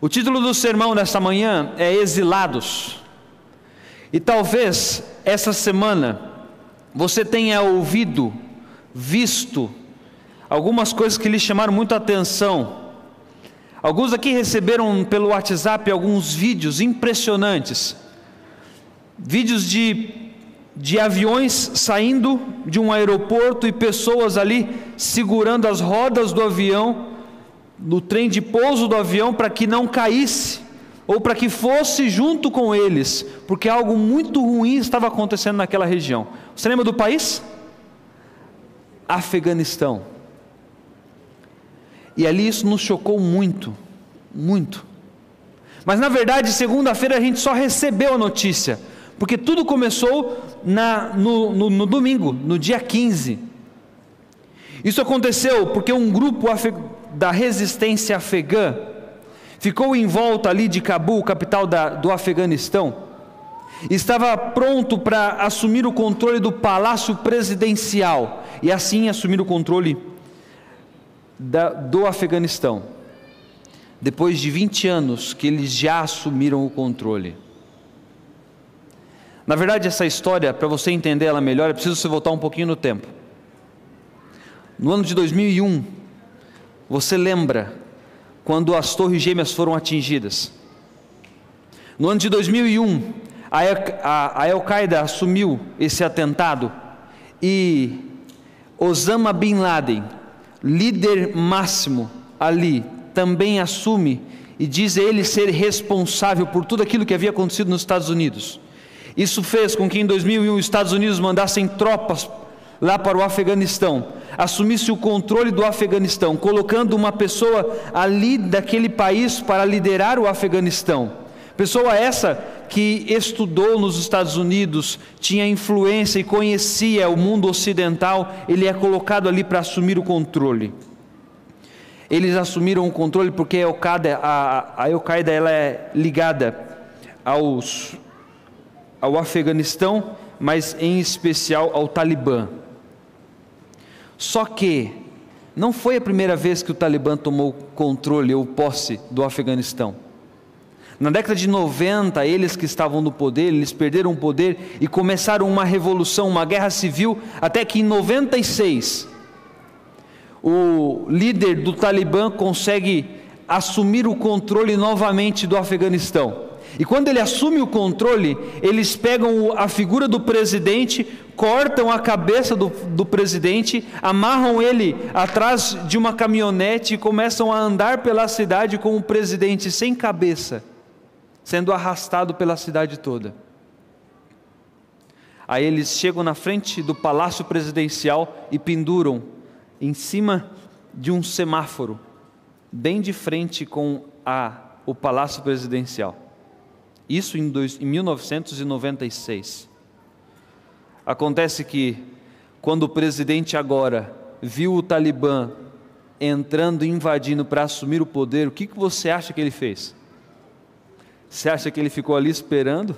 O título do sermão nesta manhã é Exilados. E talvez essa semana você tenha ouvido, visto algumas coisas que lhe chamaram muito atenção. Alguns aqui receberam pelo WhatsApp alguns vídeos impressionantes. Vídeos de, de aviões saindo de um aeroporto e pessoas ali segurando as rodas do avião no trem de pouso do avião para que não caísse ou para que fosse junto com eles, porque algo muito ruim estava acontecendo naquela região. Você lembra do país? Afeganistão. E ali isso nos chocou muito, muito. Mas na verdade, segunda-feira a gente só recebeu a notícia, porque tudo começou na, no, no, no domingo, no dia 15. Isso aconteceu porque um grupo afegão da resistência afegã ficou em volta ali de Cabul, capital da, do Afeganistão, estava pronto para assumir o controle do palácio presidencial e assim assumir o controle da, do Afeganistão. Depois de 20 anos que eles já assumiram o controle. Na verdade, essa história, para você entender ela melhor, é preciso você voltar um pouquinho no tempo. No ano de 2001, você lembra quando as Torres Gêmeas foram atingidas? No ano de 2001, a Al-Qaeda assumiu esse atentado e Osama Bin Laden, líder máximo ali, também assume e diz ele ser responsável por tudo aquilo que havia acontecido nos Estados Unidos. Isso fez com que em 2001 os Estados Unidos mandassem tropas lá para o Afeganistão, assumisse o controle do Afeganistão, colocando uma pessoa ali daquele país para liderar o Afeganistão. Pessoa essa que estudou nos Estados Unidos, tinha influência e conhecia o mundo ocidental, ele é colocado ali para assumir o controle. Eles assumiram o controle porque a Al-Qaeda, ela é ligada aos, ao Afeganistão, mas em especial ao Talibã. Só que não foi a primeira vez que o Talibã tomou controle ou posse do Afeganistão. Na década de 90, eles que estavam no poder, eles perderam o poder e começaram uma revolução, uma guerra civil, até que em 96, o líder do Talibã consegue assumir o controle novamente do Afeganistão. E quando ele assume o controle, eles pegam a figura do presidente, cortam a cabeça do, do presidente, amarram ele atrás de uma caminhonete e começam a andar pela cidade com o presidente sem cabeça, sendo arrastado pela cidade toda. Aí eles chegam na frente do palácio presidencial e penduram em cima de um semáforo, bem de frente com a, o palácio presidencial. Isso em, dois, em 1996. Acontece que, quando o presidente agora viu o Talibã entrando e invadindo para assumir o poder, o que, que você acha que ele fez? Você acha que ele ficou ali esperando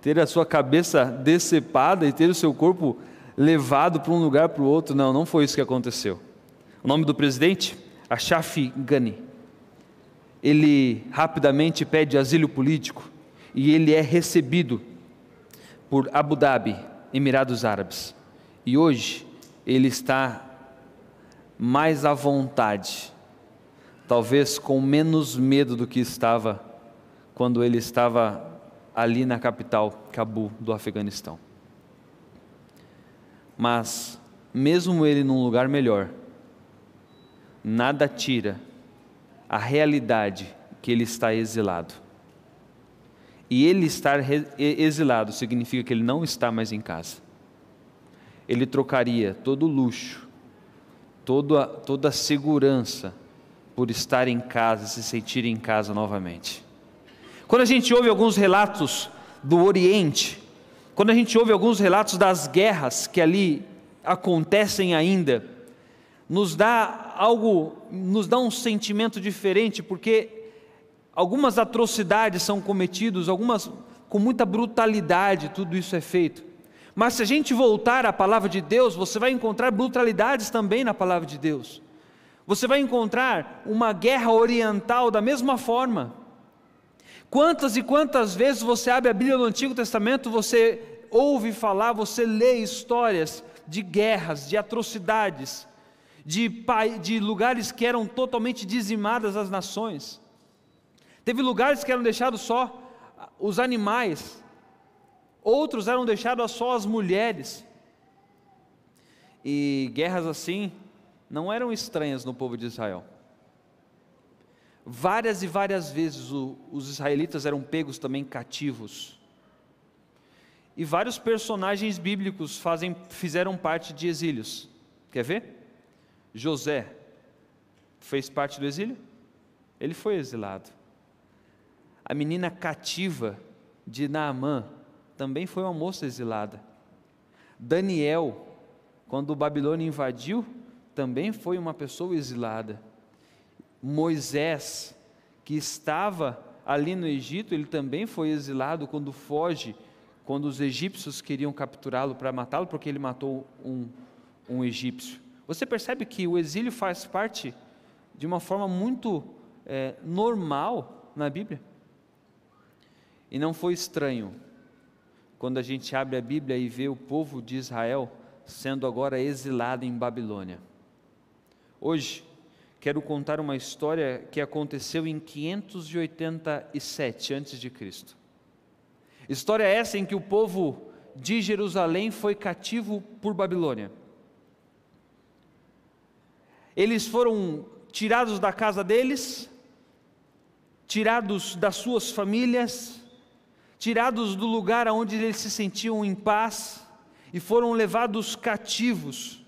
ter a sua cabeça decepada e ter o seu corpo levado para um lugar para o outro? Não, não foi isso que aconteceu. O nome do presidente? Ashraf Ghani. Ele rapidamente pede asilo político e ele é recebido por Abu Dhabi, Emirados Árabes. E hoje ele está mais à vontade, talvez com menos medo do que estava quando ele estava ali na capital, Cabul, do Afeganistão. Mas, mesmo ele num lugar melhor, nada tira a realidade que ele está exilado. E ele estar exilado significa que ele não está mais em casa. Ele trocaria todo o luxo, toda, toda a segurança por estar em casa, se sentir em casa novamente. Quando a gente ouve alguns relatos do Oriente, quando a gente ouve alguns relatos das guerras que ali acontecem ainda, nos dá algo, nos dá um sentimento diferente, porque Algumas atrocidades são cometidas, algumas com muita brutalidade, tudo isso é feito. Mas se a gente voltar à palavra de Deus, você vai encontrar brutalidades também na palavra de Deus. Você vai encontrar uma guerra oriental da mesma forma. Quantas e quantas vezes você abre a Bíblia no Antigo Testamento, você ouve falar, você lê histórias de guerras, de atrocidades, de, de lugares que eram totalmente dizimadas as nações. Teve lugares que eram deixados só os animais, outros eram deixados só as mulheres. E guerras assim não eram estranhas no povo de Israel. Várias e várias vezes o, os israelitas eram pegos também cativos. E vários personagens bíblicos fazem, fizeram parte de exílios. Quer ver? José fez parte do exílio? Ele foi exilado. A menina cativa de Naamã também foi uma moça exilada. Daniel, quando o Babilônia invadiu, também foi uma pessoa exilada. Moisés, que estava ali no Egito, ele também foi exilado quando foge, quando os egípcios queriam capturá-lo para matá-lo, porque ele matou um, um egípcio. Você percebe que o exílio faz parte de uma forma muito é, normal na Bíblia? E não foi estranho quando a gente abre a Bíblia e vê o povo de Israel sendo agora exilado em Babilônia. Hoje, quero contar uma história que aconteceu em 587 a.C. História essa em que o povo de Jerusalém foi cativo por Babilônia. Eles foram tirados da casa deles, tirados das suas famílias, tirados do lugar onde eles se sentiam em paz e foram levados cativos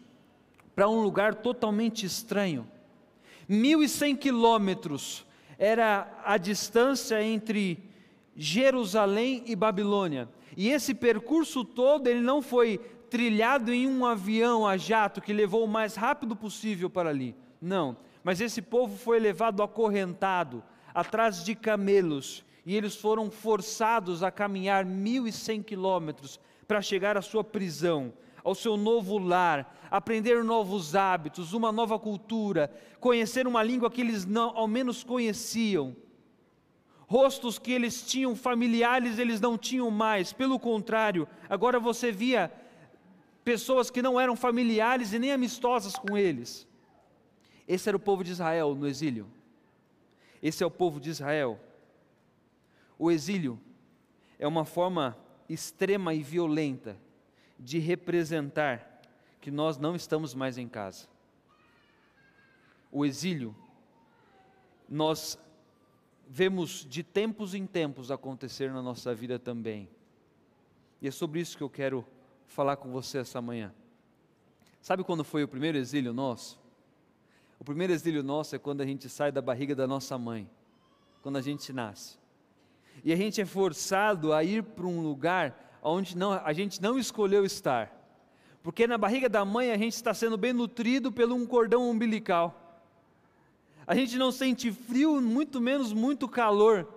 para um lugar totalmente estranho. 1.100 quilômetros era a distância entre Jerusalém e Babilônia. E esse percurso todo ele não foi trilhado em um avião a jato que levou o mais rápido possível para ali. Não, mas esse povo foi levado acorrentado atrás de camelos e eles foram forçados a caminhar 1.100 quilômetros para chegar à sua prisão, ao seu novo lar, aprender novos hábitos, uma nova cultura, conhecer uma língua que eles não, ao menos conheciam. Rostos que eles tinham familiares, eles não tinham mais, pelo contrário, agora você via pessoas que não eram familiares e nem amistosas com eles. Esse era o povo de Israel no exílio. Esse é o povo de Israel. O exílio é uma forma extrema e violenta de representar que nós não estamos mais em casa. O exílio, nós vemos de tempos em tempos acontecer na nossa vida também. E é sobre isso que eu quero falar com você essa manhã. Sabe quando foi o primeiro exílio nosso? O primeiro exílio nosso é quando a gente sai da barriga da nossa mãe, quando a gente nasce e a gente é forçado a ir para um lugar onde não, a gente não escolheu estar, porque na barriga da mãe a gente está sendo bem nutrido pelo um cordão umbilical. A gente não sente frio, muito menos muito calor.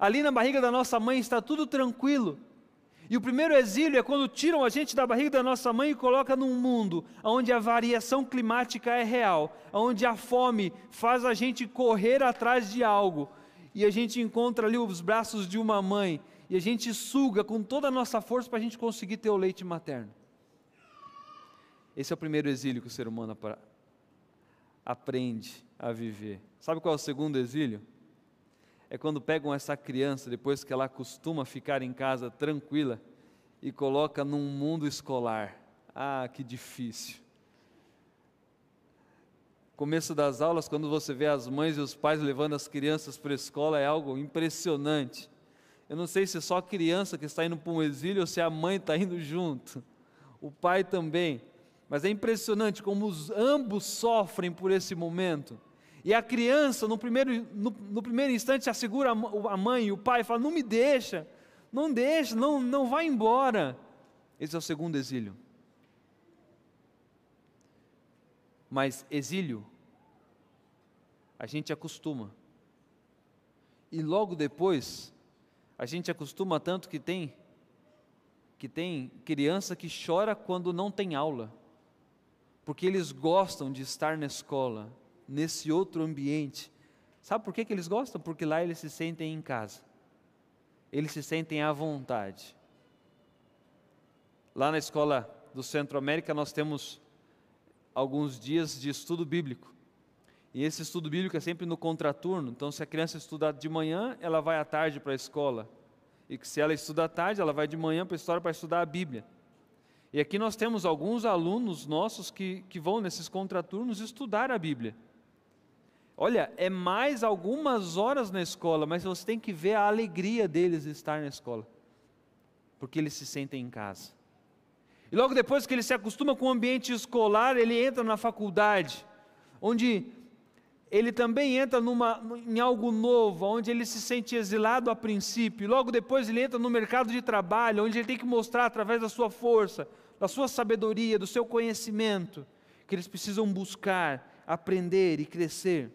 Ali na barriga da nossa mãe está tudo tranquilo. E o primeiro exílio é quando tiram a gente da barriga da nossa mãe e colocam num mundo onde a variação climática é real, onde a fome faz a gente correr atrás de algo, e a gente encontra ali os braços de uma mãe e a gente suga com toda a nossa força para a gente conseguir ter o leite materno. Esse é o primeiro exílio que o ser humano aprende a viver. Sabe qual é o segundo exílio? É quando pegam essa criança, depois que ela costuma ficar em casa tranquila, e coloca num mundo escolar. Ah, que difícil começo das aulas, quando você vê as mães e os pais levando as crianças para a escola, é algo impressionante. Eu não sei se é só a criança que está indo para um exílio ou se a mãe está indo junto, o pai também. Mas é impressionante como os, ambos sofrem por esse momento. E a criança, no primeiro, no, no primeiro instante, assegura a mãe e o pai, fala: Não me deixa, não deixa, não, não vai embora. Esse é o segundo exílio. Mas exílio a gente acostuma. E logo depois, a gente acostuma tanto que tem que tem criança que chora quando não tem aula. Porque eles gostam de estar na escola, nesse outro ambiente. Sabe por que, que eles gostam? Porque lá eles se sentem em casa. eles se sentem à vontade. Lá na escola do Centro América nós temos alguns dias de estudo bíblico. E esse estudo bíblico é sempre no contraturno. Então, se a criança estudar de manhã, ela vai à tarde para a escola. E se ela estuda à tarde, ela vai de manhã para a história para estudar a Bíblia. E aqui nós temos alguns alunos nossos que, que vão nesses contraturnos estudar a Bíblia. Olha, é mais algumas horas na escola, mas você tem que ver a alegria deles de estar na escola, porque eles se sentem em casa. E logo depois que ele se acostuma com o ambiente escolar, ele entra na faculdade, onde ele também entra numa, em algo novo, onde ele se sente exilado a princípio, logo depois ele entra no mercado de trabalho, onde ele tem que mostrar através da sua força, da sua sabedoria, do seu conhecimento, que eles precisam buscar, aprender e crescer.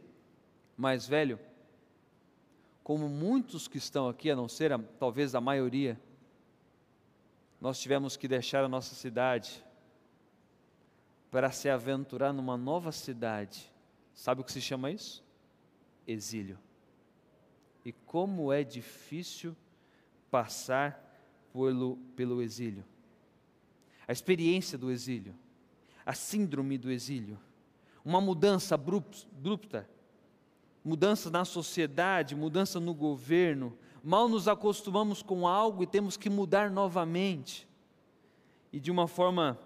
Mas, velho, como muitos que estão aqui, a não ser a, talvez a maioria, nós tivemos que deixar a nossa cidade para se aventurar numa nova cidade Sabe o que se chama isso? Exílio. E como é difícil passar pelo, pelo exílio. A experiência do exílio, a síndrome do exílio, uma mudança abrupta, mudança na sociedade, mudança no governo. Mal nos acostumamos com algo e temos que mudar novamente. E de uma forma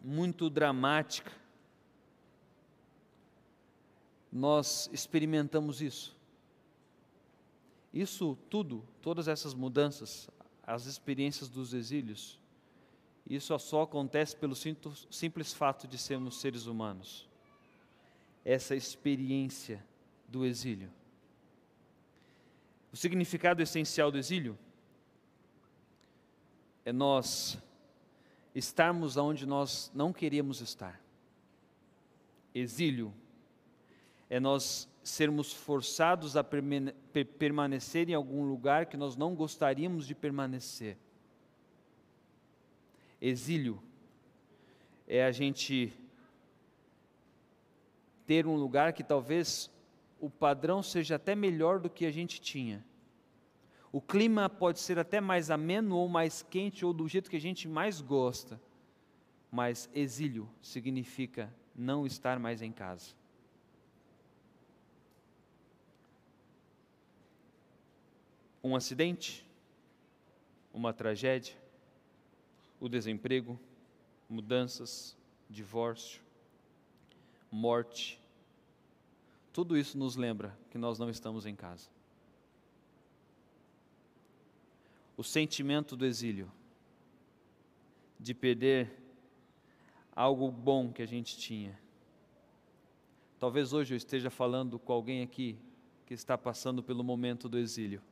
muito dramática, nós experimentamos isso. Isso tudo, todas essas mudanças, as experiências dos exílios, isso só acontece pelo simples fato de sermos seres humanos. Essa experiência do exílio. O significado essencial do exílio é nós estarmos onde nós não queríamos estar. Exílio é nós sermos forçados a permanecer em algum lugar que nós não gostaríamos de permanecer. Exílio é a gente ter um lugar que talvez o padrão seja até melhor do que a gente tinha. O clima pode ser até mais ameno ou mais quente ou do jeito que a gente mais gosta. Mas exílio significa não estar mais em casa. um acidente, uma tragédia, o desemprego, mudanças, divórcio, morte. Tudo isso nos lembra que nós não estamos em casa. O sentimento do exílio, de perder algo bom que a gente tinha. Talvez hoje eu esteja falando com alguém aqui que está passando pelo momento do exílio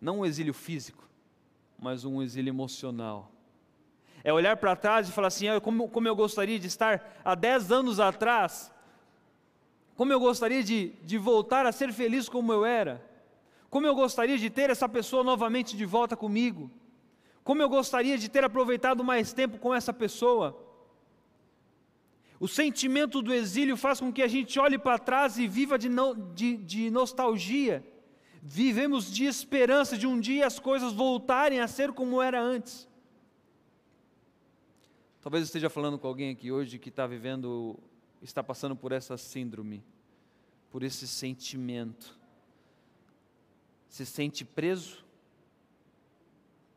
não um exílio físico, mas um exílio emocional. É olhar para trás e falar assim: ah, como, como eu gostaria de estar há 10 anos atrás, como eu gostaria de, de voltar a ser feliz como eu era, como eu gostaria de ter essa pessoa novamente de volta comigo, como eu gostaria de ter aproveitado mais tempo com essa pessoa. O sentimento do exílio faz com que a gente olhe para trás e viva de, de, de nostalgia vivemos de esperança de um dia as coisas voltarem a ser como era antes. Talvez esteja falando com alguém aqui hoje que está vivendo, está passando por essa síndrome, por esse sentimento. Se sente preso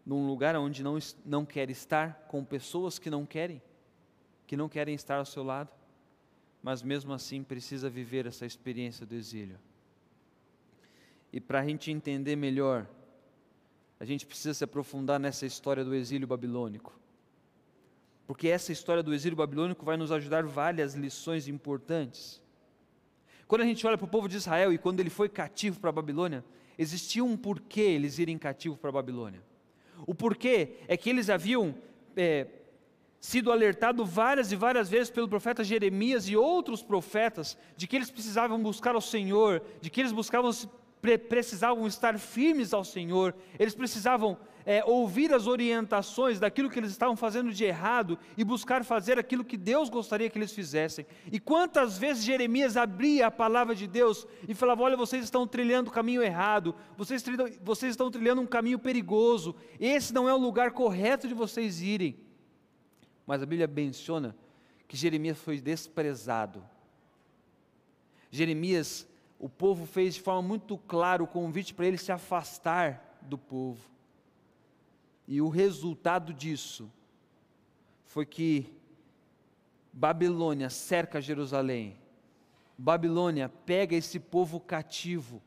num lugar onde não, não quer estar, com pessoas que não querem, que não querem estar ao seu lado, mas mesmo assim precisa viver essa experiência do exílio. E para a gente entender melhor, a gente precisa se aprofundar nessa história do exílio babilônico. Porque essa história do exílio babilônico vai nos ajudar várias lições importantes. Quando a gente olha para o povo de Israel e quando ele foi cativo para a Babilônia, existia um porquê eles irem cativo para a Babilônia. O porquê é que eles haviam é, sido alertados várias e várias vezes pelo profeta Jeremias e outros profetas de que eles precisavam buscar o Senhor, de que eles buscavam pre precisavam estar firmes ao Senhor, eles precisavam é, ouvir as orientações daquilo que eles estavam fazendo de errado e buscar fazer aquilo que Deus gostaria que eles fizessem. E quantas vezes Jeremias abria a palavra de Deus e falava: Olha, vocês estão trilhando o caminho errado, vocês, trilham, vocês estão trilhando um caminho perigoso, esse não é o lugar correto de vocês irem. Mas a Bíblia menciona que Jeremias foi desprezado. Jeremias, o povo fez de forma muito clara o convite para ele se afastar do povo. E o resultado disso foi que Babilônia cerca Jerusalém. Babilônia pega esse povo cativo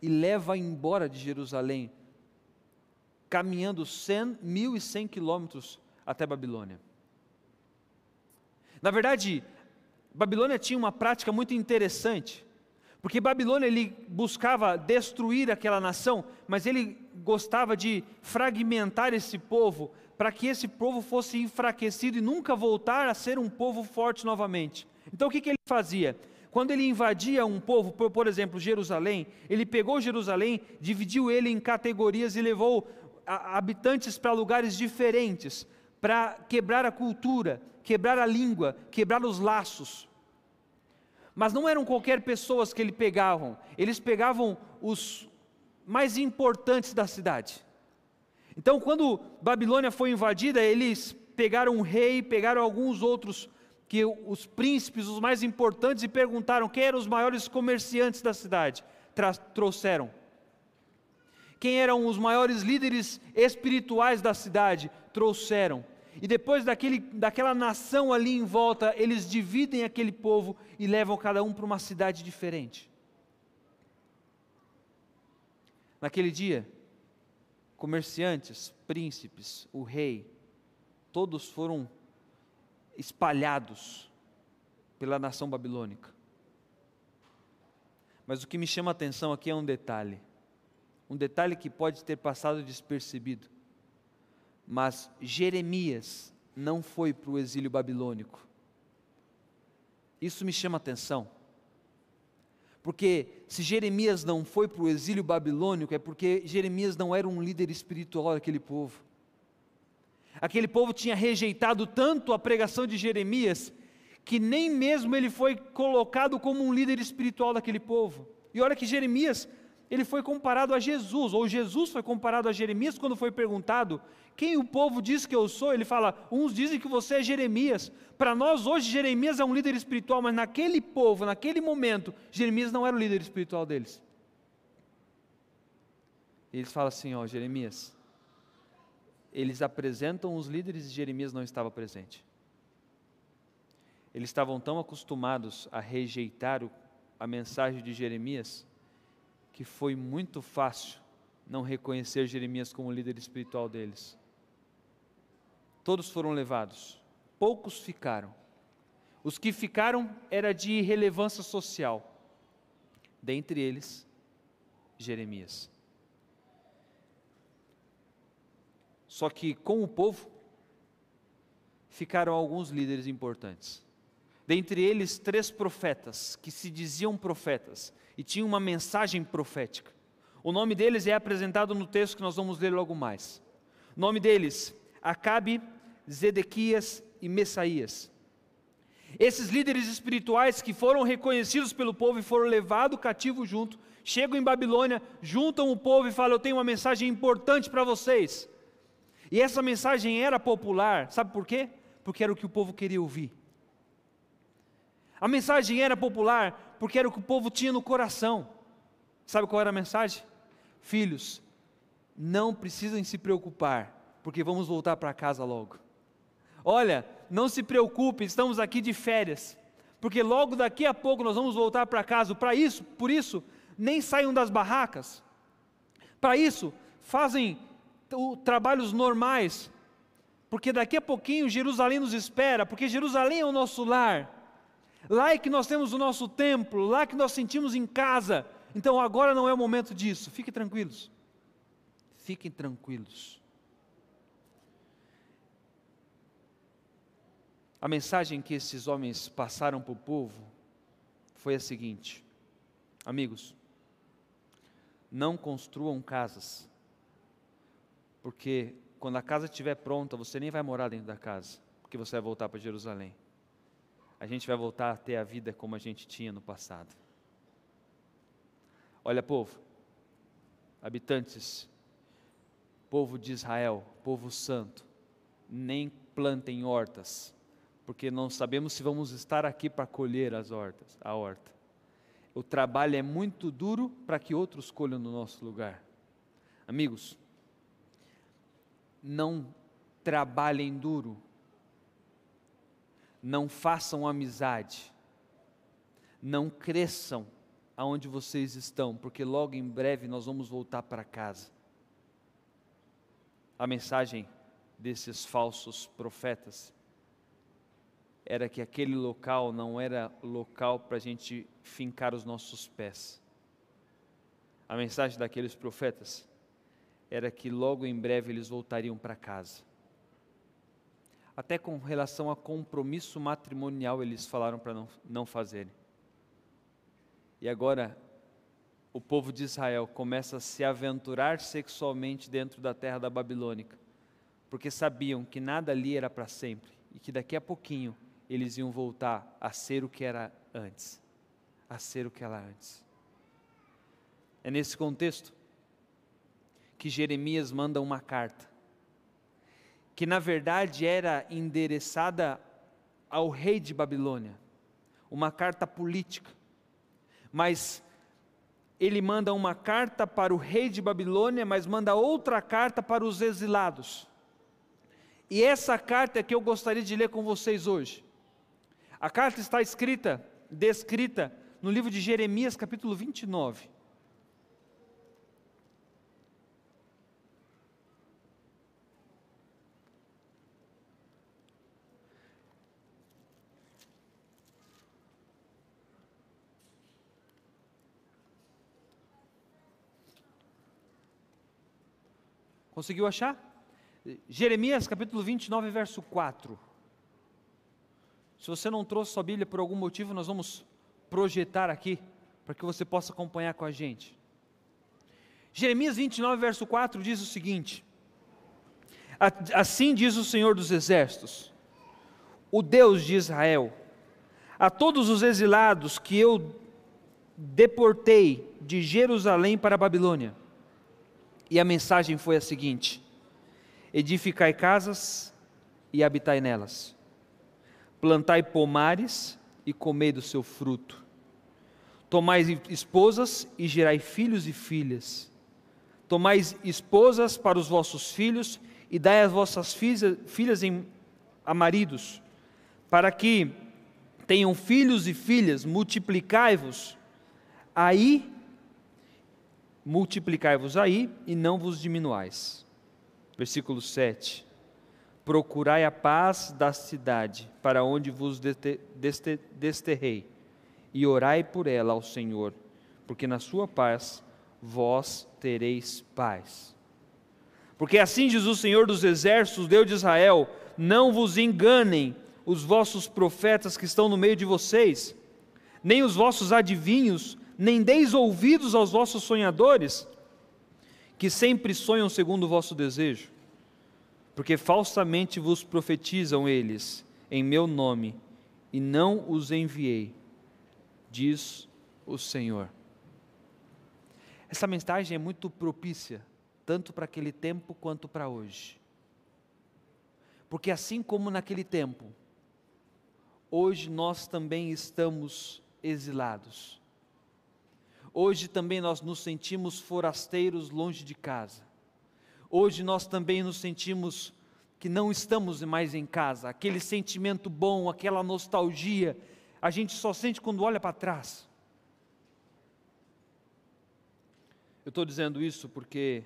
e leva embora de Jerusalém, caminhando 100, 1.100 quilômetros até Babilônia. Na verdade, Babilônia tinha uma prática muito interessante, porque Babilônia ele buscava destruir aquela nação, mas ele gostava de fragmentar esse povo para que esse povo fosse enfraquecido e nunca voltar a ser um povo forte novamente. Então o que, que ele fazia? Quando ele invadia um povo, por, por exemplo, Jerusalém, ele pegou Jerusalém, dividiu ele em categorias e levou habitantes para lugares diferentes, para quebrar a cultura, quebrar a língua, quebrar os laços. Mas não eram qualquer pessoas que ele pegavam, eles pegavam os mais importantes da cidade. Então, quando Babilônia foi invadida, eles pegaram um rei, pegaram alguns outros que os príncipes, os mais importantes, e perguntaram quem eram os maiores comerciantes da cidade. trouxeram. Quem eram os maiores líderes espirituais da cidade? Trouxeram. E depois daquele, daquela nação ali em volta, eles dividem aquele povo e levam cada um para uma cidade diferente. Naquele dia, comerciantes, príncipes, o rei, todos foram espalhados pela nação babilônica. Mas o que me chama a atenção aqui é um detalhe, um detalhe que pode ter passado despercebido. Mas Jeremias não foi para o exílio babilônico. Isso me chama atenção. Porque se Jeremias não foi para o exílio babilônico, é porque Jeremias não era um líder espiritual daquele povo. Aquele povo tinha rejeitado tanto a pregação de Jeremias, que nem mesmo ele foi colocado como um líder espiritual daquele povo. E olha que Jeremias ele foi comparado a Jesus, ou Jesus foi comparado a Jeremias quando foi perguntado: quem o povo diz que eu sou? Ele fala: uns dizem que você é Jeremias. Para nós, hoje, Jeremias é um líder espiritual, mas naquele povo, naquele momento, Jeremias não era o líder espiritual deles. E eles falam assim: ó, Jeremias, eles apresentam os líderes e Jeremias não estava presente. Eles estavam tão acostumados a rejeitar a mensagem de Jeremias que foi muito fácil não reconhecer Jeremias como líder espiritual deles. Todos foram levados, poucos ficaram. Os que ficaram era de relevância social, dentre eles, Jeremias. Só que com o povo ficaram alguns líderes importantes. Dentre eles, três profetas que se diziam profetas e tinham uma mensagem profética. O nome deles é apresentado no texto que nós vamos ler logo mais. O nome deles, Acabe, Zedequias e Messaías. Esses líderes espirituais que foram reconhecidos pelo povo e foram levados cativo junto, chegam em Babilônia, juntam o povo e falam: Eu tenho uma mensagem importante para vocês. E essa mensagem era popular, sabe por quê? Porque era o que o povo queria ouvir. A mensagem era popular porque era o que o povo tinha no coração. Sabe qual era a mensagem? Filhos, não precisam se preocupar, porque vamos voltar para casa logo. Olha, não se preocupe, estamos aqui de férias, porque logo daqui a pouco nós vamos voltar para casa. Para isso, por isso, nem saiam das barracas. Para isso, fazem trabalhos normais, porque daqui a pouquinho Jerusalém nos espera, porque Jerusalém é o nosso lar. Lá é que nós temos o nosso templo, lá é que nós sentimos em casa. Então agora não é o momento disso. Fiquem tranquilos. Fiquem tranquilos. A mensagem que esses homens passaram para o povo foi a seguinte: Amigos, não construam casas, porque quando a casa estiver pronta, você nem vai morar dentro da casa, porque você vai voltar para Jerusalém. A gente vai voltar a ter a vida como a gente tinha no passado. Olha, povo, habitantes, povo de Israel, povo santo, nem plantem hortas, porque não sabemos se vamos estar aqui para colher as hortas, a horta. O trabalho é muito duro para que outros colham no nosso lugar. Amigos, não trabalhem duro, não façam amizade, não cresçam aonde vocês estão, porque logo em breve nós vamos voltar para casa. A mensagem desses falsos profetas era que aquele local não era local para a gente fincar os nossos pés. A mensagem daqueles profetas era que logo em breve eles voltariam para casa. Até com relação a compromisso matrimonial eles falaram para não, não fazerem. E agora o povo de Israel começa a se aventurar sexualmente dentro da terra da Babilônica, porque sabiam que nada ali era para sempre e que daqui a pouquinho eles iam voltar a ser o que era antes, a ser o que era antes. É nesse contexto que Jeremias manda uma carta, que na verdade era endereçada ao rei de Babilônia, uma carta política, mas ele manda uma carta para o rei de Babilônia, mas manda outra carta para os exilados. E essa carta é que eu gostaria de ler com vocês hoje. A carta está escrita, descrita no livro de Jeremias, capítulo 29. Conseguiu achar? Jeremias capítulo 29, verso 4. Se você não trouxe sua Bíblia por algum motivo, nós vamos projetar aqui, para que você possa acompanhar com a gente. Jeremias 29, verso 4 diz o seguinte: Assim diz o Senhor dos Exércitos, o Deus de Israel, a todos os exilados que eu deportei de Jerusalém para a Babilônia. E a mensagem foi a seguinte: Edificai casas e habitai nelas plantai pomares e comei do seu fruto. Tomai esposas e gerai filhos e filhas. Tomai esposas para os vossos filhos e dai as vossas filhas, em, a maridos, para que tenham filhos e filhas, multiplicai-vos aí, multiplicai-vos aí e não vos diminuais. Versículo 7 procurai a paz da cidade, para onde vos desterrei, e orai por ela ao Senhor, porque na sua paz vós tereis paz. Porque assim diz o Senhor dos exércitos, Deus de Israel: não vos enganem os vossos profetas que estão no meio de vocês, nem os vossos adivinhos, nem deis ouvidos aos vossos sonhadores, que sempre sonham segundo o vosso desejo porque falsamente vos profetizam eles em meu nome, e não os enviei, diz o Senhor. Essa mensagem é muito propícia, tanto para aquele tempo quanto para hoje. Porque assim como naquele tempo, hoje nós também estamos exilados. Hoje também nós nos sentimos forasteiros longe de casa. Hoje nós também nos sentimos que não estamos mais em casa, aquele sentimento bom, aquela nostalgia, a gente só sente quando olha para trás. Eu estou dizendo isso porque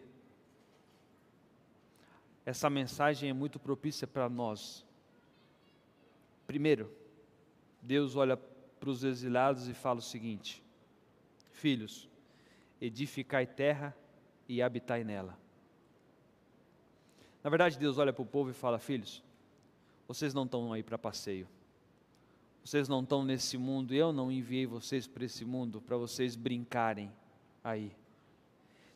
essa mensagem é muito propícia para nós. Primeiro, Deus olha para os exilados e fala o seguinte: Filhos, edificai terra e habitai nela. Na verdade, Deus olha para o povo e fala: Filhos, vocês não estão aí para passeio. Vocês não estão nesse mundo. Eu não enviei vocês para esse mundo para vocês brincarem aí.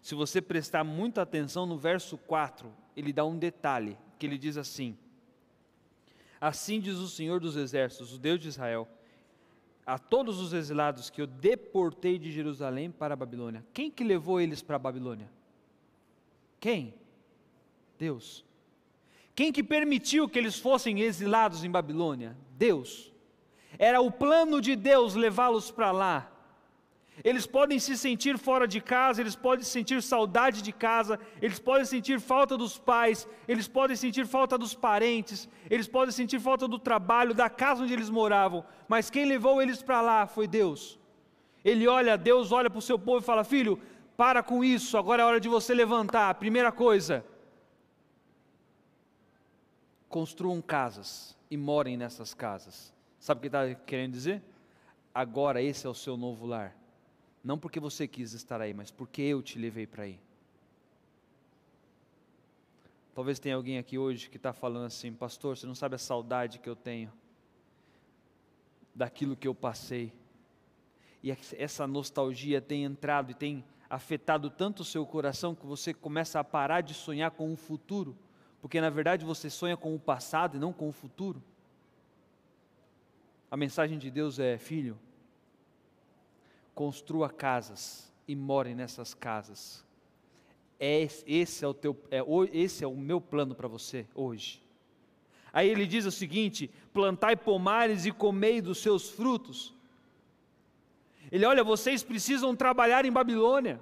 Se você prestar muita atenção no verso 4, ele dá um detalhe, que ele diz assim: Assim diz o Senhor dos Exércitos, o Deus de Israel, a todos os exilados que eu deportei de Jerusalém para a Babilônia. Quem que levou eles para a Babilônia? Quem? Deus. Quem que permitiu que eles fossem exilados em Babilônia? Deus. Era o plano de Deus levá-los para lá. Eles podem se sentir fora de casa, eles podem sentir saudade de casa, eles podem sentir falta dos pais, eles podem sentir falta dos parentes, eles podem sentir falta do trabalho, da casa onde eles moravam, mas quem levou eles para lá foi Deus. Ele olha, Deus olha para o seu povo e fala: Filho, para com isso, agora é hora de você levantar. Primeira coisa, construam casas e morem nessas casas. Sabe o que está querendo dizer? Agora esse é o seu novo lar. Não porque você quis estar aí, mas porque eu te levei para aí. Talvez tenha alguém aqui hoje que está falando assim, pastor, você não sabe a saudade que eu tenho daquilo que eu passei. E essa nostalgia tem entrado e tem afetado tanto o seu coração que você começa a parar de sonhar com o futuro, porque na verdade você sonha com o passado e não com o futuro. A mensagem de Deus é: filho, construa casas e more nessas casas. É, esse, é o teu, é, esse é o meu plano para você hoje. Aí ele diz o seguinte: plantai pomares e comei dos seus frutos. Ele olha, vocês precisam trabalhar em Babilônia.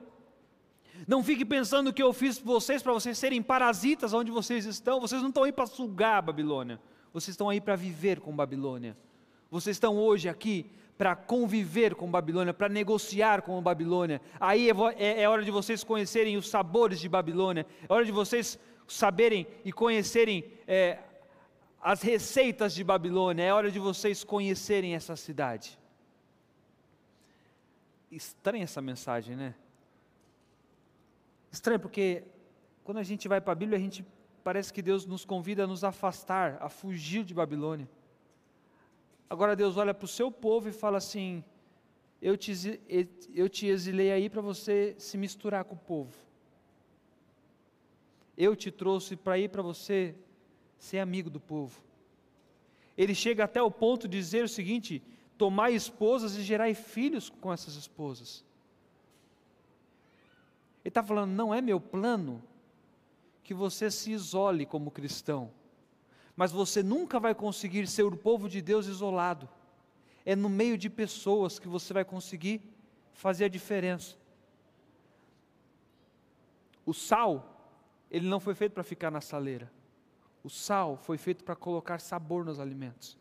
Não fique pensando que eu fiz vocês para vocês serem parasitas onde vocês estão. Vocês não estão aí para sugar a Babilônia. Vocês estão aí para viver com Babilônia. Vocês estão hoje aqui para conviver com Babilônia, para negociar com Babilônia. Aí é, é, é, hora de vocês conhecerem os sabores de Babilônia, é hora de vocês saberem e conhecerem é, as receitas de Babilônia, é hora de vocês conhecerem essa cidade. Estranha essa mensagem, né? Estranho porque quando a gente vai para a Bíblia, a gente parece que Deus nos convida a nos afastar, a fugir de Babilônia. Agora Deus olha para o seu povo e fala assim: eu te, eu te exilei aí para você se misturar com o povo. Eu te trouxe para ir para você ser amigo do povo. Ele chega até o ponto de dizer o seguinte: tomar esposas e gerar filhos com essas esposas. Ele está falando, não é meu plano que você se isole como cristão mas você nunca vai conseguir ser o povo de Deus isolado. É no meio de pessoas que você vai conseguir fazer a diferença. O sal, ele não foi feito para ficar na saleira. O sal foi feito para colocar sabor nos alimentos.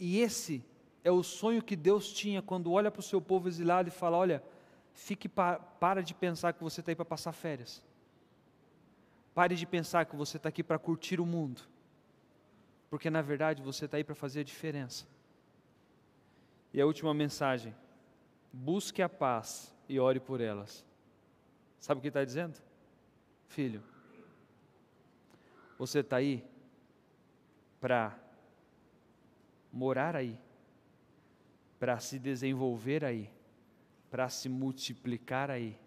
E esse é o sonho que Deus tinha quando olha para o seu povo exilado e fala: Olha, fique pa, para de pensar que você está aí para passar férias. Pare de pensar que você está aqui para curtir o mundo, porque na verdade você está aí para fazer a diferença. E a última mensagem: busque a paz e ore por elas. Sabe o que está dizendo? Filho, você está aí para morar aí, para se desenvolver aí, para se multiplicar aí,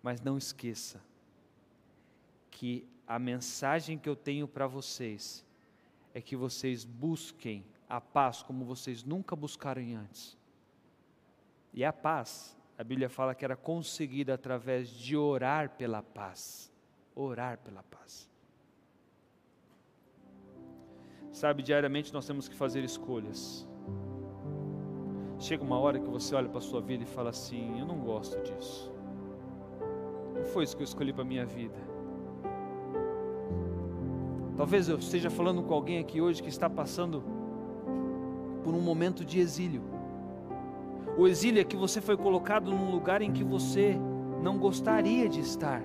mas não esqueça, que a mensagem que eu tenho para vocês é que vocês busquem a paz como vocês nunca buscaram antes. E a paz, a Bíblia fala que era conseguida através de orar pela paz. Orar pela paz. Sabe, diariamente nós temos que fazer escolhas. Chega uma hora que você olha para a sua vida e fala assim: Eu não gosto disso. Não foi isso que eu escolhi para a minha vida. Talvez eu esteja falando com alguém aqui hoje que está passando por um momento de exílio. O exílio é que você foi colocado num lugar em que você não gostaria de estar.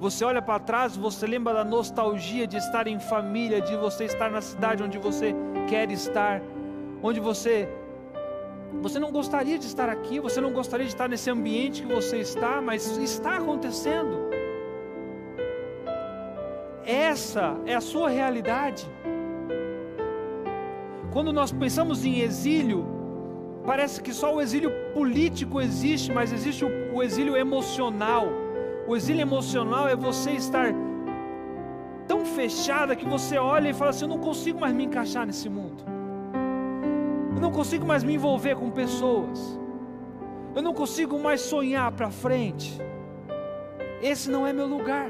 Você olha para trás, você lembra da nostalgia de estar em família, de você estar na cidade onde você quer estar, onde você você não gostaria de estar aqui, você não gostaria de estar nesse ambiente que você está, mas está acontecendo. Essa é a sua realidade. Quando nós pensamos em exílio, parece que só o exílio político existe, mas existe o, exílio emocional. O exílio emocional é você estar tão fechada que você olha e fala assim: Eu não consigo mais me encaixar nesse mundo. Eu não consigo mais me envolver com pessoas. Eu não consigo mais sonhar para frente. Esse não é meu lugar.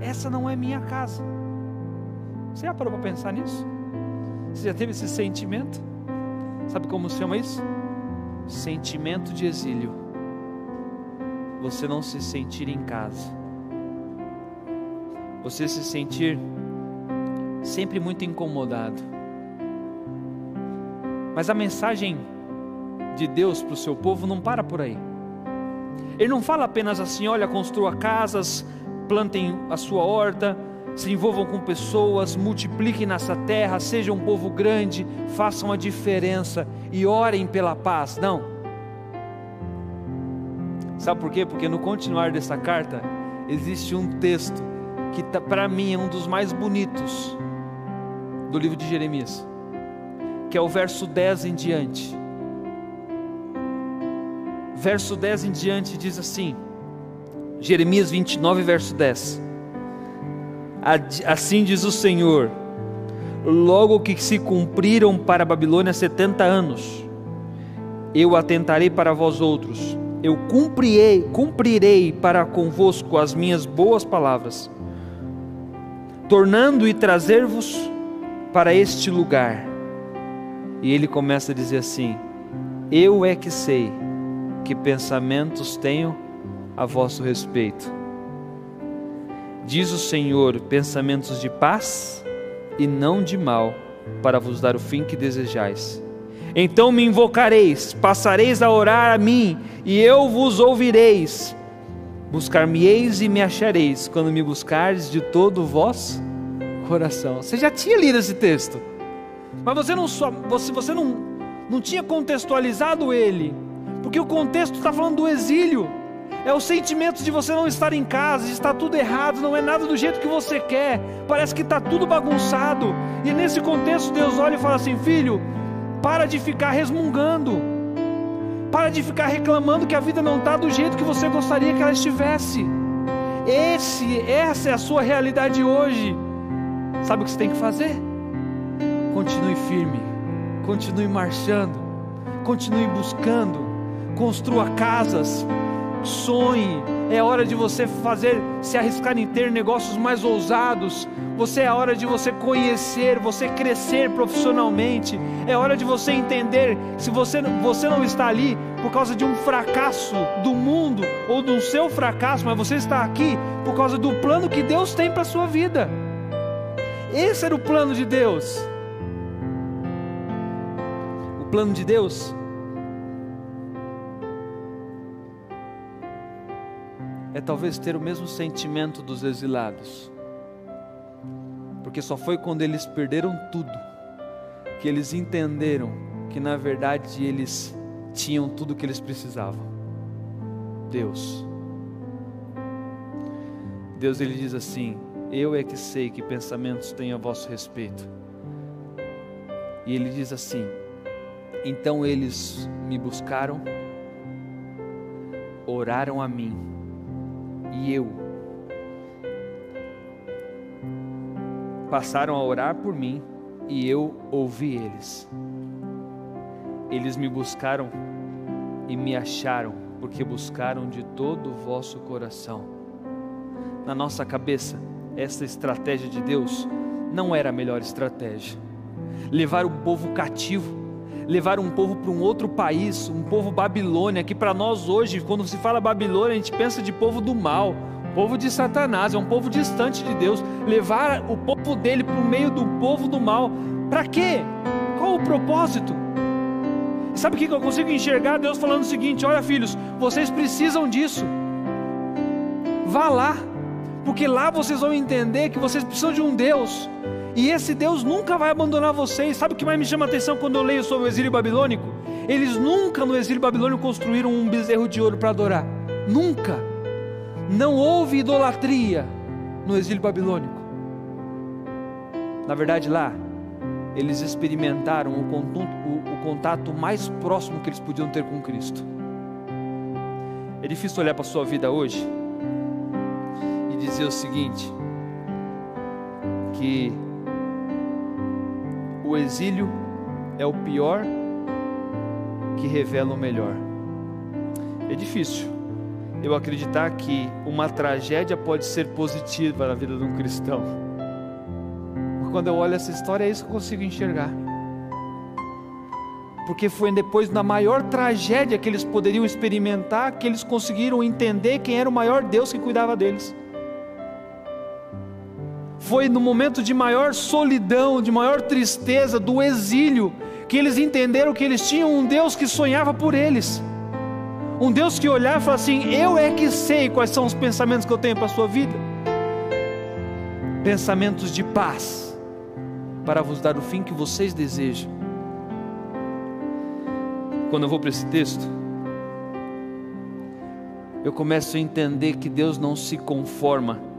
Essa não é minha casa. Você já parou para pensar nisso? Você já teve esse sentimento? Sabe como se chama isso? Sentimento de exílio. Você não se sentir em casa. Você se sentir sempre muito incomodado. Mas a mensagem de Deus para o seu povo não para por aí. Ele não fala apenas assim: olha, construa casas, plantem a sua horta, se envolvam com pessoas, multipliquem nessa terra, sejam um povo grande, façam a diferença e orem pela paz. Não. Sabe por quê? Porque no continuar dessa carta existe um texto que tá, para mim é um dos mais bonitos do livro de Jeremias, que é o verso 10 em diante verso 10 em diante diz assim: Jeremias 29, verso 10. Assim diz o Senhor: Logo que se cumpriram para a Babilônia setenta anos, eu atentarei para vós outros, eu cumprirei, cumprirei para convosco as minhas boas palavras, tornando e trazer-vos para este lugar. E ele começa a dizer assim: Eu é que sei que pensamentos tenho a vosso respeito. Diz o Senhor: pensamentos de paz e não de mal, para vos dar o fim que desejais. Então me invocareis, passareis a orar a mim, e eu vos ouvireis. Buscar-me-eis e me achareis, quando me buscardes de todo o vosso coração. Você já tinha lido esse texto, mas você não, só, você, você não, não tinha contextualizado ele porque o contexto está falando do exílio. É o sentimento de você não estar em casa, de estar tudo errado, não é nada do jeito que você quer, parece que está tudo bagunçado. E nesse contexto, Deus olha e fala assim: Filho, para de ficar resmungando, para de ficar reclamando que a vida não está do jeito que você gostaria que ela estivesse. Esse, essa é a sua realidade hoje. Sabe o que você tem que fazer? Continue firme, continue marchando, continue buscando construa casas, sonhe. É hora de você fazer, se arriscar em ter negócios mais ousados. Você é hora de você conhecer, você crescer profissionalmente. É hora de você entender se você, você não está ali por causa de um fracasso do mundo ou do seu fracasso, mas você está aqui por causa do plano que Deus tem para a sua vida. Esse era o plano de Deus. O plano de Deus é talvez ter o mesmo sentimento dos exilados, porque só foi quando eles perderam tudo que eles entenderam que na verdade eles tinham tudo que eles precisavam. Deus. Deus ele diz assim: Eu é que sei que pensamentos tenho a vosso respeito. E ele diz assim: Então eles me buscaram, oraram a mim e eu. Passaram a orar por mim e eu ouvi eles. Eles me buscaram e me acharam, porque buscaram de todo o vosso coração. Na nossa cabeça, essa estratégia de Deus não era a melhor estratégia. Levar o povo cativo levar um povo para um outro país, um povo Babilônia, que para nós hoje, quando se fala Babilônia, a gente pensa de povo do mal, povo de Satanás, é um povo distante de Deus. Levar o povo dele para o meio do povo do mal, para quê? Qual o propósito? Sabe o que eu consigo enxergar? Deus falando o seguinte: olha, filhos, vocês precisam disso. Vá lá, porque lá vocês vão entender que vocês precisam de um Deus e esse Deus nunca vai abandonar vocês. Sabe o que mais me chama a atenção quando eu leio sobre o exílio babilônico? Eles nunca no exílio babilônico construíram um bezerro de ouro para adorar. Nunca. Não houve idolatria no exílio babilônico. Na verdade, lá, eles experimentaram o contato, o, o contato mais próximo que eles podiam ter com Cristo. É difícil olhar para a sua vida hoje e dizer o seguinte: que o exílio é o pior que revela o melhor. É difícil eu acreditar que uma tragédia pode ser positiva na vida de um cristão. Porque quando eu olho essa história, é isso que eu consigo enxergar. Porque foi depois da maior tragédia que eles poderiam experimentar que eles conseguiram entender quem era o maior Deus que cuidava deles. Foi no momento de maior solidão, de maior tristeza, do exílio, que eles entenderam que eles tinham um Deus que sonhava por eles. Um Deus que olhar e falar assim: Eu é que sei quais são os pensamentos que eu tenho para a sua vida. Pensamentos de paz, para vos dar o fim que vocês desejam. Quando eu vou para esse texto, eu começo a entender que Deus não se conforma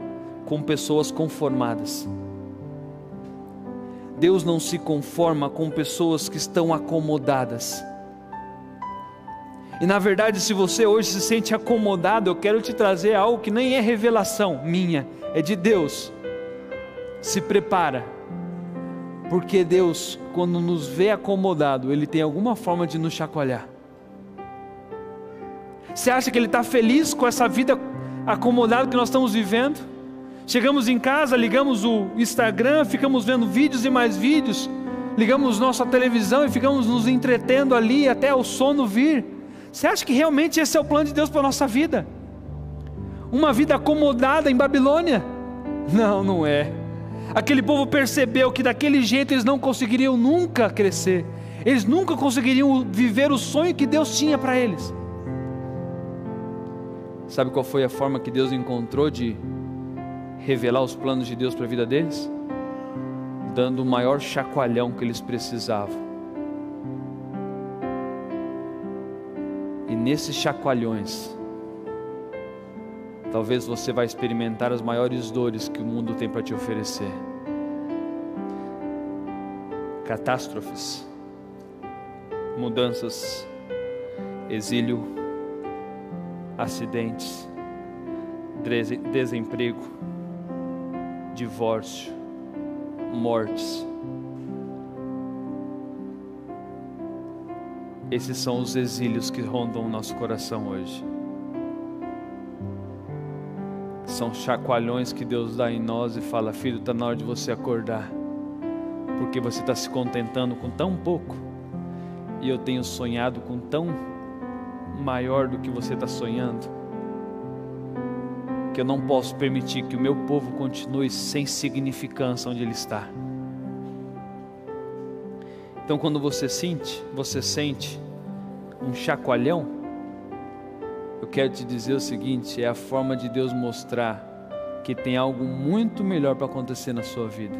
com pessoas conformadas. Deus não se conforma com pessoas que estão acomodadas. E na verdade, se você hoje se sente acomodado, eu quero te trazer algo que nem é revelação minha, é de Deus. Se prepara, porque Deus, quando nos vê acomodado, Ele tem alguma forma de nos chacoalhar. Você acha que Ele está feliz com essa vida acomodada que nós estamos vivendo? Chegamos em casa, ligamos o Instagram, ficamos vendo vídeos e mais vídeos, ligamos nossa televisão e ficamos nos entretendo ali até o sono vir. Você acha que realmente esse é o plano de Deus para a nossa vida? Uma vida acomodada em Babilônia? Não, não é. Aquele povo percebeu que daquele jeito eles não conseguiriam nunca crescer, eles nunca conseguiriam viver o sonho que Deus tinha para eles. Sabe qual foi a forma que Deus encontrou de revelar os planos de Deus para a vida deles? Dando o maior chacoalhão que eles precisavam E nesses chacoalhões, talvez você vai experimentar as maiores dores que o mundo tem para te oferecer. Catástrofes, mudanças, exílio, acidentes, desemprego, divórcio, mortes Esses são os exílios que rondam o nosso coração hoje. São chacoalhões que Deus dá em nós e fala: Filho, está na hora de você acordar, porque você está se contentando com tão pouco, e eu tenho sonhado com tão maior do que você está sonhando, que eu não posso permitir que o meu povo continue sem significância onde ele está. Então, quando você sente, você sente um chacoalhão, eu quero te dizer o seguinte: é a forma de Deus mostrar que tem algo muito melhor para acontecer na sua vida.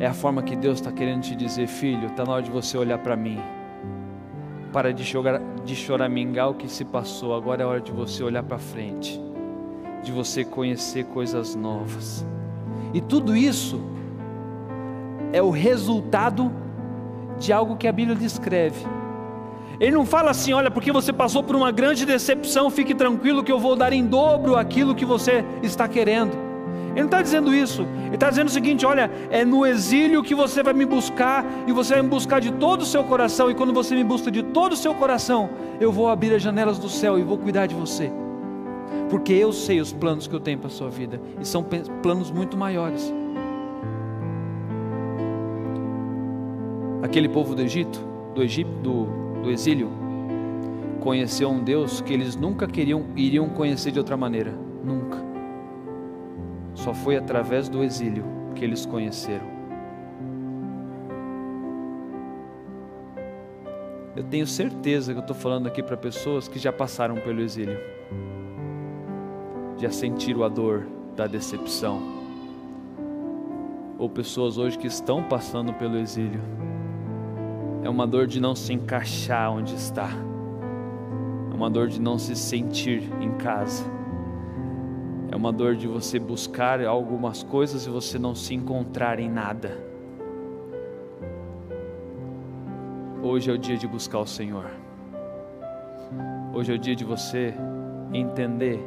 É a forma que Deus está querendo te dizer, filho, está na hora de você olhar para mim. Para de, chorar, de choramingar o que se passou, agora é hora de você olhar para frente, de você conhecer coisas novas. E tudo isso é o resultado de algo que a Bíblia descreve. Ele não fala assim, olha, porque você passou por uma grande decepção, fique tranquilo que eu vou dar em dobro aquilo que você está querendo. Ele não está dizendo isso, ele está dizendo o seguinte: olha, é no exílio que você vai me buscar, e você vai me buscar de todo o seu coração, e quando você me busca de todo o seu coração, eu vou abrir as janelas do céu e vou cuidar de você, porque eu sei os planos que eu tenho para a sua vida, e são planos muito maiores. Aquele povo do Egito, do Egito, do, do exílio, conheceu um Deus que eles nunca queriam, iriam conhecer de outra maneira, nunca. Só foi através do exílio que eles conheceram. Eu tenho certeza que eu estou falando aqui para pessoas que já passaram pelo exílio, já sentiram a dor da decepção, ou pessoas hoje que estão passando pelo exílio. É uma dor de não se encaixar onde está, é uma dor de não se sentir em casa, uma dor de você buscar algumas coisas e você não se encontrar em nada. Hoje é o dia de buscar o Senhor. Hoje é o dia de você entender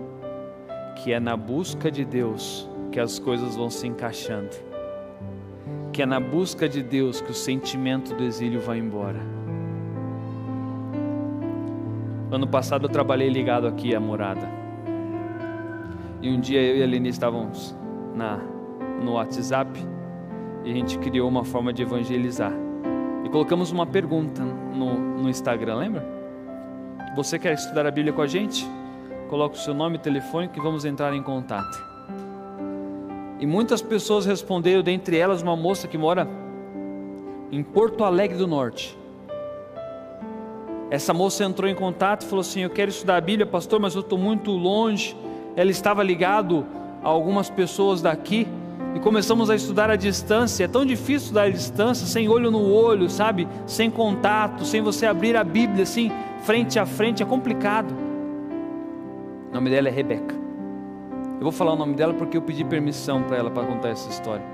que é na busca de Deus que as coisas vão se encaixando, que é na busca de Deus que o sentimento do exílio vai embora. Ano passado eu trabalhei ligado aqui à morada. E um dia eu e a Aline estávamos na, no WhatsApp e a gente criou uma forma de evangelizar. E colocamos uma pergunta no, no Instagram, lembra? Você quer estudar a Bíblia com a gente? Coloque o seu nome e telefone que vamos entrar em contato. E muitas pessoas responderam, dentre elas uma moça que mora em Porto Alegre do Norte. Essa moça entrou em contato e falou assim: Eu quero estudar a Bíblia, pastor, mas eu estou muito longe. Ela estava ligado a algumas pessoas daqui e começamos a estudar à distância. É tão difícil estudar à distância, sem olho no olho, sabe? Sem contato, sem você abrir a Bíblia assim, frente a frente, é complicado. O nome dela é Rebeca. Eu vou falar o nome dela porque eu pedi permissão para ela para contar essa história.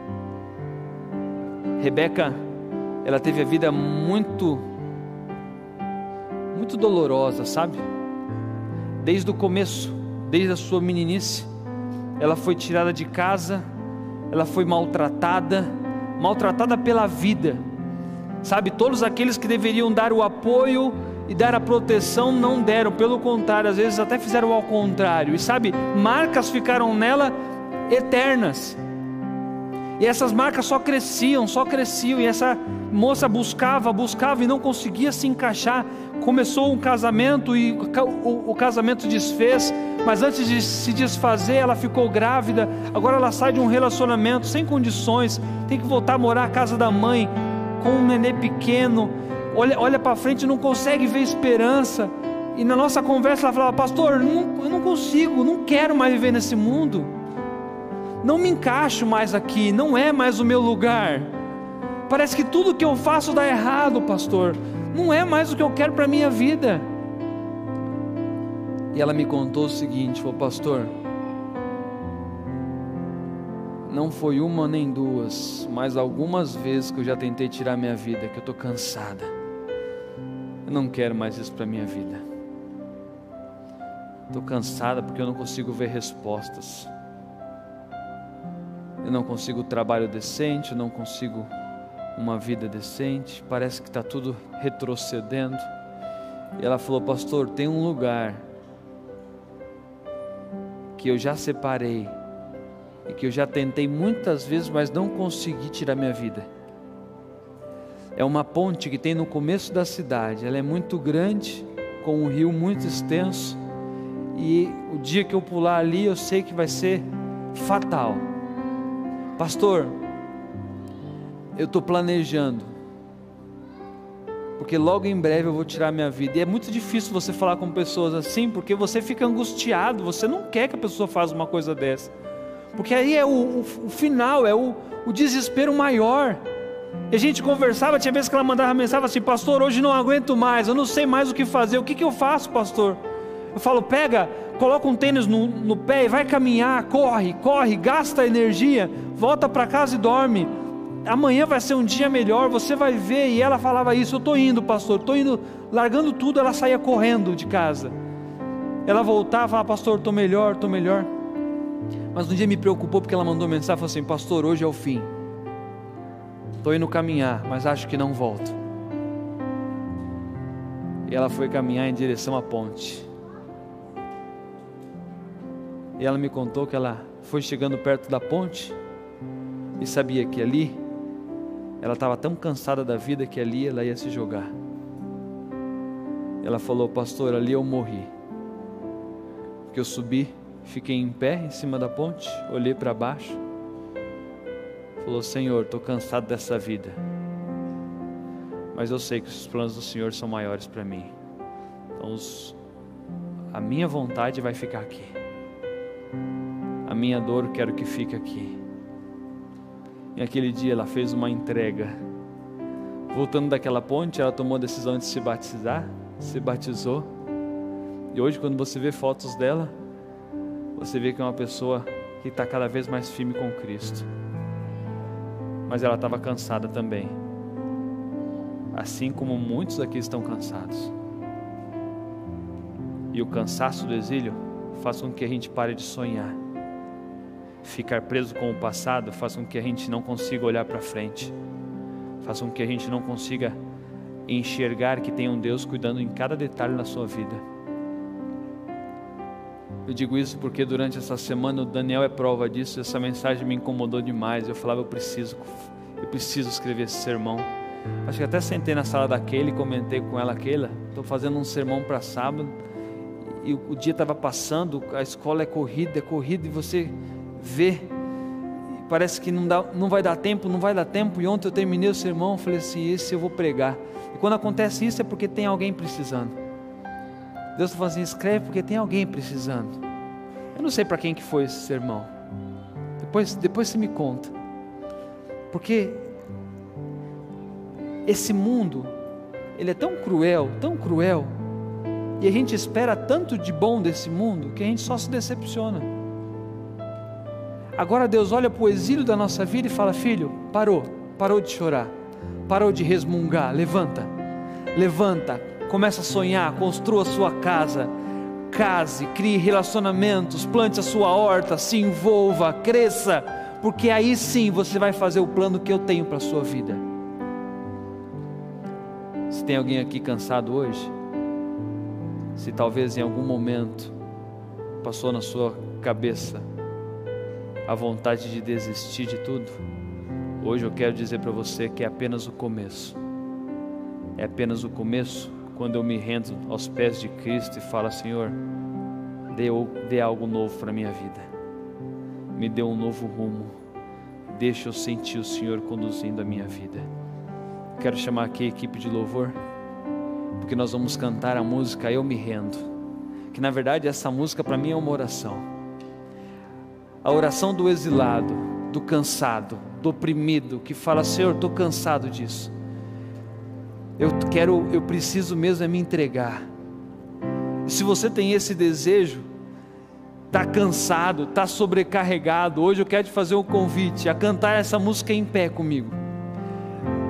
Rebeca, ela teve a vida muito, muito dolorosa, sabe? Desde o começo, desde a sua meninice, ela foi tirada de casa, ela foi maltratada, maltratada pela vida, sabe? Todos aqueles que deveriam dar o apoio e dar a proteção não deram, pelo contrário, às vezes até fizeram ao contrário. E sabe, marcas ficaram nela eternas. E essas marcas só cresciam, só cresciam. E essa moça buscava, buscava e não conseguia se encaixar. Começou um casamento e o, casamento desfez, mas antes de se desfazer, ela ficou grávida. Agora ela sai de um relacionamento sem condições, tem que voltar a morar à casa da mãe, com um nenê pequeno olha, olha para frente não consegue ver esperança. E na nossa conversa ela falava, pastor, não, eu não consigo, não quero mais viver nesse mundo. Não me encaixo mais aqui, não é mais o meu lugar. Parece que tudo que eu faço dá errado, pastor. Não é mais o que eu quero para a minha vida. E ela me contou o seguinte: falou, pastor, não foi uma nem duas, mas algumas vezes que eu já tentei tirar minha vida, que eu estou cansada. Eu não quero mais isso para minha vida. Estou cansada porque eu não consigo ver respostas. Eu não consigo trabalho decente, eu não consigo uma vida decente. Parece que está tudo retrocedendo. E ela falou, pastor, tem um lugar que eu já separei e que eu já tentei muitas vezes, mas não consegui tirar minha vida é uma ponte que tem no começo da cidade. Ela é muito grande, com um rio muito extenso. E o dia que eu pular ali, eu sei que vai ser fatal. Pastor, eu estou planejando, porque logo em breve eu vou tirar minha vida. E é muito difícil você falar com pessoas assim, porque você fica angustiado, você não quer que a pessoa faça uma coisa dessa, porque aí é o, o, o final, é o, o desespero maior. E a gente conversava, tinha vezes que ela mandava mensagem assim, pastor, hoje não aguento mais, eu não sei mais o que fazer, o que, que eu faço, pastor? Eu falo, pega, coloca um tênis no, no pé e vai caminhar, corre, corre, gasta energia, volta para casa e dorme. Amanhã vai ser um dia melhor, você vai ver. E ela falava isso, eu estou indo, pastor, estou indo, largando tudo, ela saía correndo de casa. Ela voltava, falava, pastor, estou melhor, estou melhor. Mas um dia me preocupou porque ela mandou mensagem, falou assim, pastor, hoje é o fim. Estou indo caminhar, mas acho que não volto. E ela foi caminhar em direção à ponte. E ela me contou que ela foi chegando perto da ponte e sabia que ali ela estava tão cansada da vida que ali ela ia se jogar. Ela falou, pastor, ali eu morri. Porque eu subi, fiquei em pé em cima da ponte, olhei para baixo falou: Senhor, estou cansado dessa vida, mas eu sei que os planos do Senhor são maiores para mim. Então, os, a minha vontade vai ficar aqui, a minha dor quero que fique aqui. E aquele dia ela fez uma entrega. Voltando daquela ponte, ela tomou a decisão de se batizar, se batizou. E hoje, quando você vê fotos dela, você vê que é uma pessoa que está cada vez mais firme com Cristo mas ela estava cansada também. assim como muitos aqui estão cansados. E o cansaço do exílio faz com que a gente pare de sonhar. Ficar preso com o passado faz com que a gente não consiga olhar para frente. Faz com que a gente não consiga enxergar que tem um Deus cuidando em cada detalhe da sua vida. Eu digo isso porque durante essa semana o Daniel é prova disso. Essa mensagem me incomodou demais. Eu falava, eu preciso, eu preciso escrever esse sermão. Acho que até sentei na sala daquele comentei com ela, Keila, estou fazendo um sermão para sábado e o dia estava passando, a escola é corrida, é corrida e você vê, parece que não, dá, não vai dar tempo, não vai dar tempo. E ontem eu terminei o sermão, falei assim: esse eu vou pregar. E quando acontece isso é porque tem alguém precisando. Deus está falando assim: escreve porque tem alguém precisando. Eu não sei para quem que foi esse sermão. Depois, depois você me conta. Porque esse mundo, ele é tão cruel, tão cruel, e a gente espera tanto de bom desse mundo que a gente só se decepciona. Agora Deus olha para o exílio da nossa vida e fala: Filho, parou, parou de chorar, parou de resmungar, levanta, levanta, começa a sonhar, construa a sua casa, case, crie relacionamentos, plante a sua horta, se envolva, cresça, porque aí sim você vai fazer o plano que eu tenho para a sua vida. Se tem alguém aqui cansado hoje, se talvez em algum momento passou na sua cabeça a vontade de desistir de tudo, hoje eu quero dizer para você que é apenas o começo. É apenas o começo quando eu me rendo aos pés de Cristo e falo: Senhor, dê, dê algo novo para a minha vida, me dê um novo rumo, deixa eu sentir o Senhor conduzindo a minha vida. Quero chamar aqui a equipe de louvor porque nós vamos cantar a música Eu Me Rendo. Que na verdade essa música para mim é uma oração. A oração do exilado, do cansado, do oprimido, que fala: Senhor, estou cansado disso. Eu quero, eu preciso mesmo é me entregar. E se você tem esse desejo, está cansado, está sobrecarregado, hoje eu quero te fazer um convite a cantar essa música em pé comigo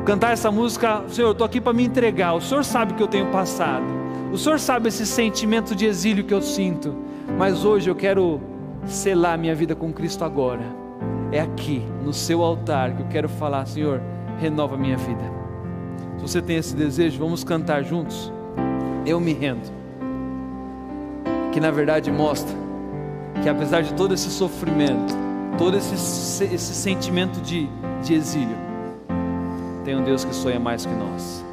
cantar essa música, Senhor, eu estou aqui para me entregar. O Senhor sabe que eu tenho passado. O Senhor sabe esse sentimento de exílio que eu sinto. Mas hoje eu quero selar minha vida com Cristo agora. É aqui, no seu altar, que eu quero falar, Senhor, renova minha vida. Se você tem esse desejo, vamos cantar juntos. Eu me rendo. Que na verdade mostra que apesar de todo esse sofrimento, todo esse, esse sentimento de, de exílio, tem um Deus que sonha mais que nós.